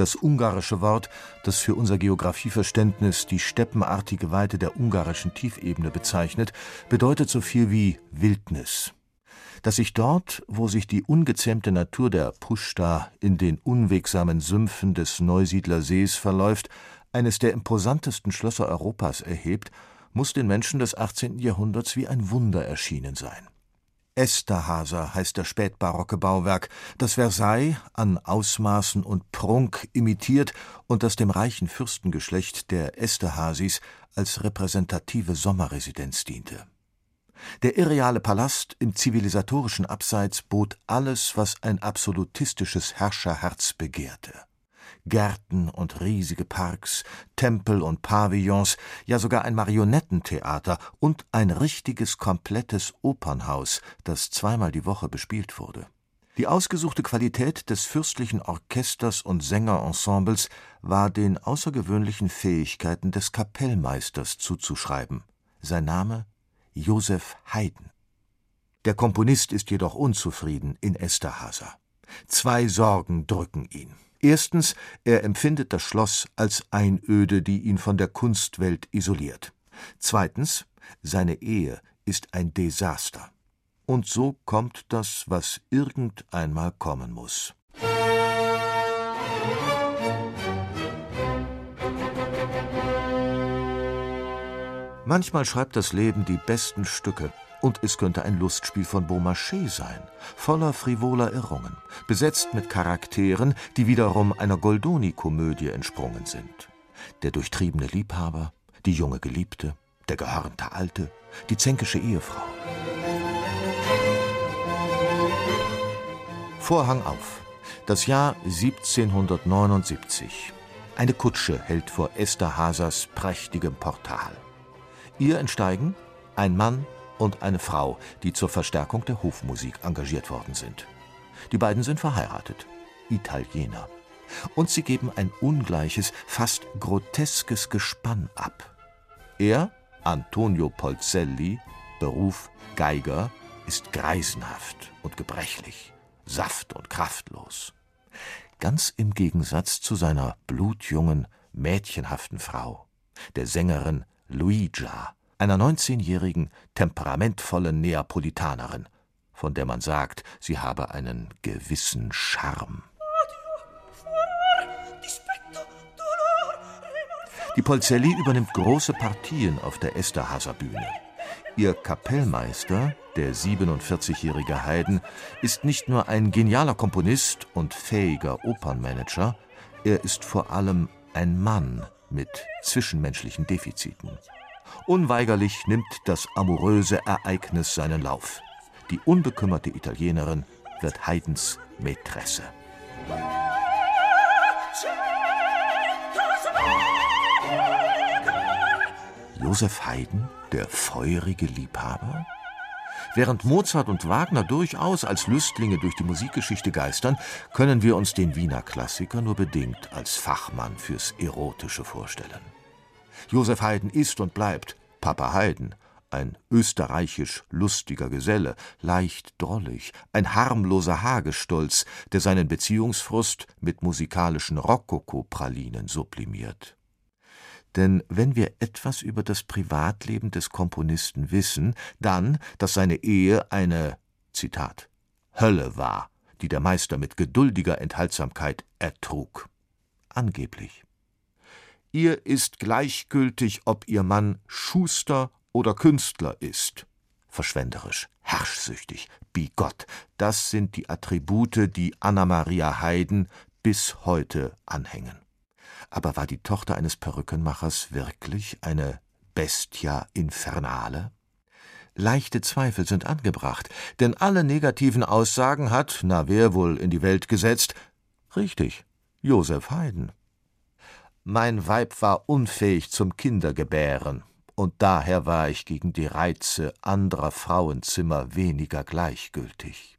das ungarische Wort, das für unser Geographieverständnis die steppenartige Weite der ungarischen Tiefebene bezeichnet, bedeutet so viel wie Wildnis. Dass sich dort, wo sich die ungezähmte Natur der Puszta in den unwegsamen Sümpfen des Neusiedlersees verläuft, eines der imposantesten Schlösser Europas erhebt, muss den Menschen des 18. Jahrhunderts wie ein Wunder erschienen sein. Esterhaser heißt das spätbarocke Bauwerk, das Versailles an Ausmaßen und Prunk imitiert und das dem reichen Fürstengeschlecht der Esterhazys als repräsentative Sommerresidenz diente. Der irreale Palast im zivilisatorischen Abseits bot alles, was ein absolutistisches Herrscherherz begehrte. Gärten und riesige Parks, Tempel und Pavillons, ja sogar ein Marionettentheater und ein richtiges komplettes Opernhaus, das zweimal die Woche bespielt wurde. Die ausgesuchte Qualität des fürstlichen Orchesters und Sängerensembles war den außergewöhnlichen Fähigkeiten des Kapellmeisters zuzuschreiben. Sein Name Josef Haydn. Der Komponist ist jedoch unzufrieden in Esterhaser. Zwei Sorgen drücken ihn. Erstens, er empfindet das Schloss als Einöde, die ihn von der Kunstwelt isoliert. Zweitens, seine Ehe ist ein Desaster. Und so kommt das, was irgendeinmal kommen muss. Manchmal schreibt das Leben die besten Stücke, und es könnte ein Lustspiel von Beaumarchais sein, voller frivoler Irrungen, besetzt mit Charakteren, die wiederum einer Goldoni-Komödie entsprungen sind. Der durchtriebene Liebhaber, die junge Geliebte, der gehörnte Alte, die zänkische Ehefrau. Vorhang auf. Das Jahr 1779. Eine Kutsche hält vor Esther Hasers prächtigem Portal. Ihr entsteigen ein Mann und eine Frau, die zur Verstärkung der Hofmusik engagiert worden sind. Die beiden sind verheiratet, Italiener. Und sie geben ein ungleiches, fast groteskes Gespann ab. Er, Antonio Polzelli, Beruf Geiger, ist greisenhaft und gebrechlich, saft- und kraftlos. Ganz im Gegensatz zu seiner blutjungen, mädchenhaften Frau, der Sängerin Luigia, einer 19-jährigen, temperamentvollen Neapolitanerin, von der man sagt, sie habe einen gewissen Charme. Die Polzelli übernimmt große Partien auf der Esterhaser Bühne. Ihr Kapellmeister, der 47-jährige Haydn, ist nicht nur ein genialer Komponist und fähiger Opernmanager, er ist vor allem ein Mann mit zwischenmenschlichen Defiziten. Unweigerlich nimmt das amoröse Ereignis seinen Lauf. Die unbekümmerte Italienerin wird Haydns Mätresse. Joseph Haydn, der feurige Liebhaber? Während Mozart und Wagner durchaus als Lüstlinge durch die Musikgeschichte geistern, können wir uns den Wiener Klassiker nur bedingt als Fachmann fürs Erotische vorstellen. Joseph Haydn ist und bleibt Papa Haydn, ein österreichisch lustiger Geselle, leicht drollig, ein harmloser Hagestolz, der seinen Beziehungsfrust mit musikalischen Rokoko-Pralinen sublimiert. Denn wenn wir etwas über das Privatleben des Komponisten wissen, dann, dass seine Ehe eine Zitat Hölle war, die der Meister mit geduldiger Enthaltsamkeit ertrug. Angeblich. Ihr ist gleichgültig, ob ihr Mann Schuster oder Künstler ist. Verschwenderisch, herrschsüchtig, bigott, das sind die Attribute, die Anna-Maria Haydn bis heute anhängen. Aber war die Tochter eines Perückenmachers wirklich eine Bestia infernale? Leichte Zweifel sind angebracht, denn alle negativen Aussagen hat, na wer wohl in die Welt gesetzt? Richtig, Joseph Haydn. Mein Weib war unfähig zum Kindergebären, und daher war ich gegen die Reize anderer Frauenzimmer weniger gleichgültig.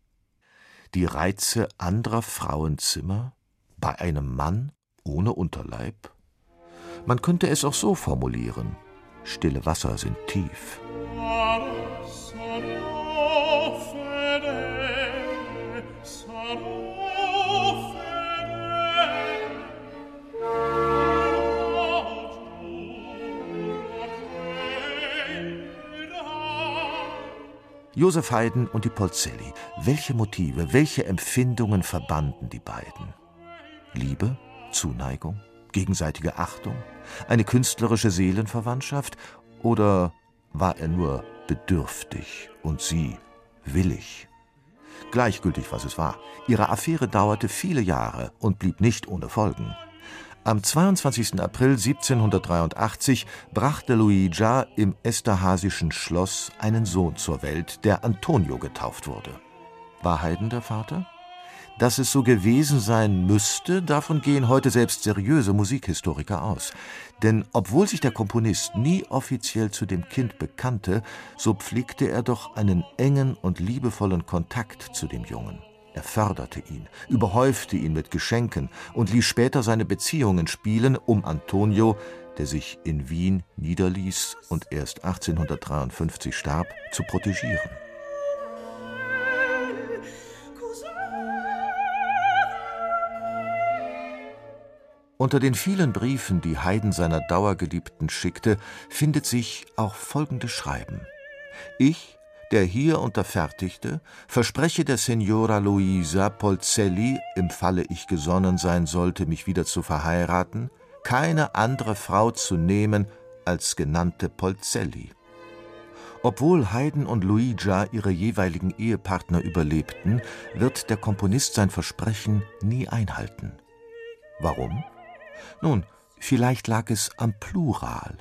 Die Reize anderer Frauenzimmer bei einem Mann ohne Unterleib? Man könnte es auch so formulieren. Stille Wasser sind tief. Josef Haydn und die Polzelli. Welche Motive, welche Empfindungen verbanden die beiden? Liebe, Zuneigung, gegenseitige Achtung, eine künstlerische Seelenverwandtschaft oder war er nur bedürftig und sie willig? Gleichgültig, was es war. Ihre Affäre dauerte viele Jahre und blieb nicht ohne Folgen. Am 22. April 1783 brachte Luigia im Esterhasischen Schloss einen Sohn zur Welt, der Antonio getauft wurde. War Haydn der Vater? Dass es so gewesen sein müsste, davon gehen heute selbst seriöse Musikhistoriker aus. Denn obwohl sich der Komponist nie offiziell zu dem Kind bekannte, so pflegte er doch einen engen und liebevollen Kontakt zu dem Jungen. Er förderte ihn, überhäufte ihn mit Geschenken und ließ später seine Beziehungen spielen, um Antonio, der sich in Wien niederließ und erst 1853 starb, zu protegieren. Unter den vielen Briefen, die Haydn seiner Dauergeliebten schickte, findet sich auch folgendes Schreiben. Ich, der hier unterfertigte, verspreche der Signora Luisa Polzelli, im Falle ich gesonnen sein sollte, mich wieder zu verheiraten, keine andere Frau zu nehmen als genannte Polzelli. Obwohl Haydn und Luigia ihre jeweiligen Ehepartner überlebten, wird der Komponist sein Versprechen nie einhalten. Warum? Nun, vielleicht lag es am Plural,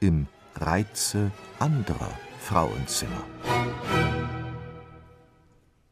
im Reize anderer Frauenzimmer.